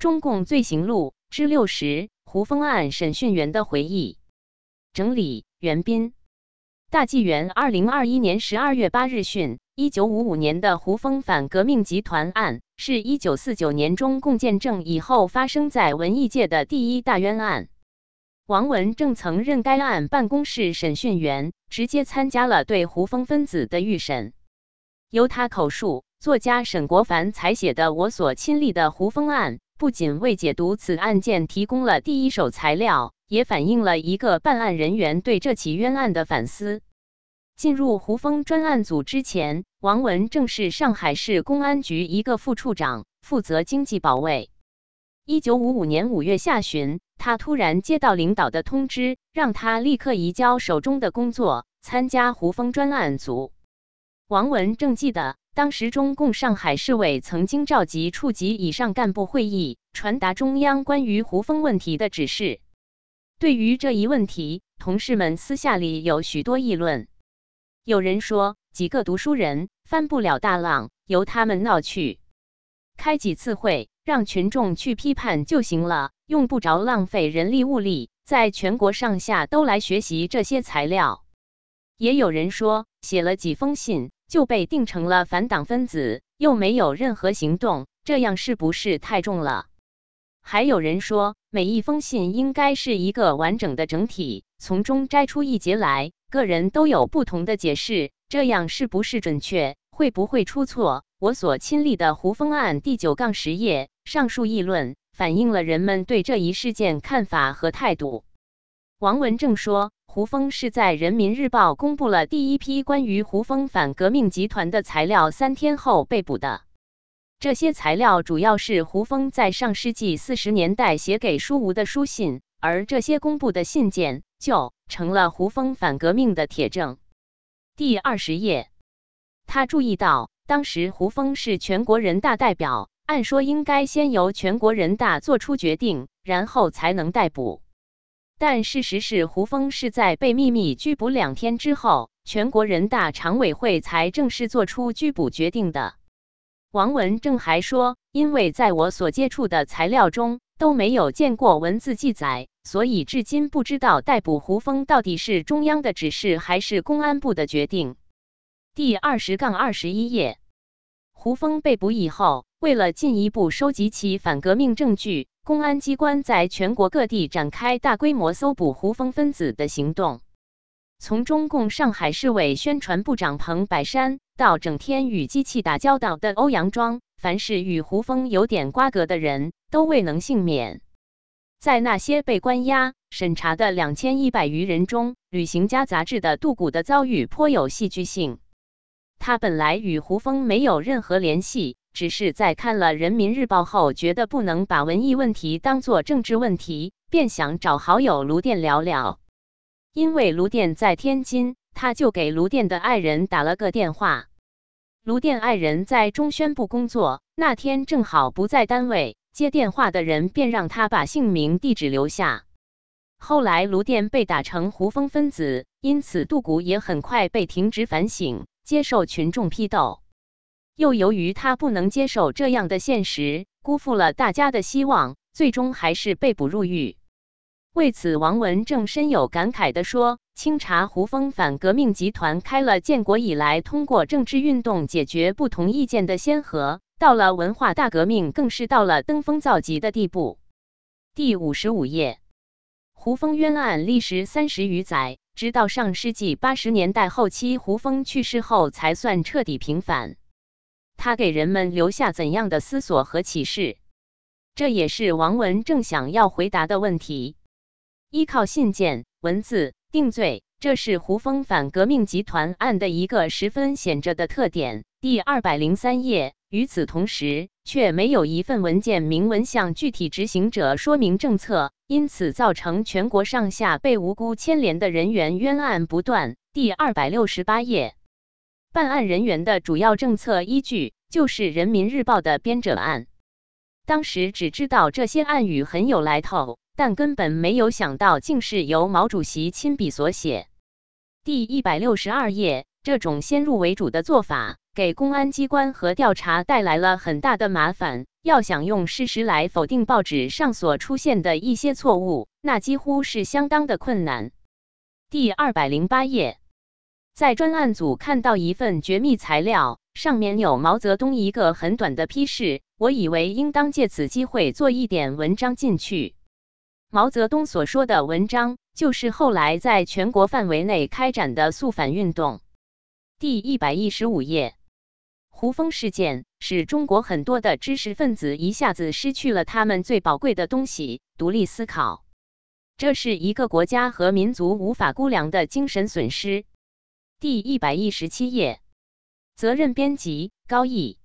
中共罪行录之六十：胡风案审讯员的回忆。整理：袁斌。大纪元二零二一年十二月八日讯：一九五五年的胡风反革命集团案，是一九四九年中共建政以后发生在文艺界的第一大冤案。王文正曾任该案办公室审讯员，直接参加了对胡风分子的预审。由他口述，作家沈国凡采写的《我所亲历的胡风案》。不仅为解读此案件提供了第一手材料，也反映了一个办案人员对这起冤案的反思。进入胡风专案组之前，王文正是上海市公安局一个副处长，负责经济保卫。一九五五年五月下旬，他突然接到领导的通知，让他立刻移交手中的工作，参加胡风专案组。王文正记得。当时，中共上海市委曾经召集处级以上干部会议，传达中央关于胡风问题的指示。对于这一问题，同事们私下里有许多议论。有人说，几个读书人翻不了大浪，由他们闹去，开几次会，让群众去批判就行了，用不着浪费人力物力，在全国上下都来学习这些材料。也有人说，写了几封信。就被定成了反党分子，又没有任何行动，这样是不是太重了？还有人说，每一封信应该是一个完整的整体，从中摘出一节来，个人都有不同的解释，这样是不是准确？会不会出错？我所亲历的胡风案第九杠十页，上述议论反映了人们对这一事件看法和态度。王文正说。胡风是在《人民日报》公布了第一批关于胡风反革命集团的材料三天后被捕的。这些材料主要是胡风在上世纪四十年代写给舒吴的书信，而这些公布的信件就成了胡风反革命的铁证。第二十页，他注意到，当时胡风是全国人大代表，按说应该先由全国人大做出决定，然后才能逮捕。但事实是，胡风是在被秘密拘捕两天之后，全国人大常委会才正式做出拘捕决定的。王文正还说，因为在我所接触的材料中都没有见过文字记载，所以至今不知道逮捕胡风到底是中央的指示还是公安部的决定。第二十杠二十一页，胡风被捕以后，为了进一步收集其反革命证据。公安机关在全国各地展开大规模搜捕胡风分子的行动，从中共上海市委宣传部长彭百山到整天与机器打交道的欧阳庄，凡是与胡风有点瓜葛的人都未能幸免。在那些被关押审查的两千一百余人中，《旅行家》杂志的杜古的遭遇颇有戏剧性。他本来与胡风没有任何联系。只是在看了《人民日报》后，觉得不能把文艺问题当作政治问题，便想找好友卢店聊聊。因为卢店在天津，他就给卢店的爱人打了个电话。卢店爱人在中宣部工作，那天正好不在单位，接电话的人便让他把姓名、地址留下。后来卢店被打成胡风分子，因此杜谷也很快被停职反省，接受群众批斗。又由于他不能接受这样的现实，辜负了大家的希望，最终还是被捕入狱。为此，王文正深有感慨地说：“清查胡风反革命集团，开了建国以来通过政治运动解决不同意见的先河；到了文化大革命，更是到了登峰造极的地步。”第五十五页，胡风冤案历时三十余载，直到上世纪八十年代后期，胡风去世后，才算彻底平反。他给人们留下怎样的思索和启示？这也是王文正想要回答的问题。依靠信件文字定罪，这是胡风反革命集团案的一个十分显着的特点。第二百零三页。与此同时，却没有一份文件明文向具体执行者说明政策，因此造成全国上下被无辜牵连的人员冤案不断。第二百六十八页。办案人员的主要政策依据就是《人民日报》的编者案。当时只知道这些暗语很有来头，但根本没有想到竟是由毛主席亲笔所写。第一百六十二页，这种先入为主的做法，给公安机关和调查带来了很大的麻烦。要想用事实来否定报纸上所出现的一些错误，那几乎是相当的困难。第二百零八页，在专案组看到一份绝密材料，上面有毛泽东一个很短的批示，我以为应当借此机会做一点文章进去。毛泽东所说的文章，就是后来在全国范围内开展的肃反运动。第一百一十五页。胡风事件使中国很多的知识分子一下子失去了他们最宝贵的东西——独立思考。这是一个国家和民族无法估量的精神损失。第一百一十七页，责任编辑高毅。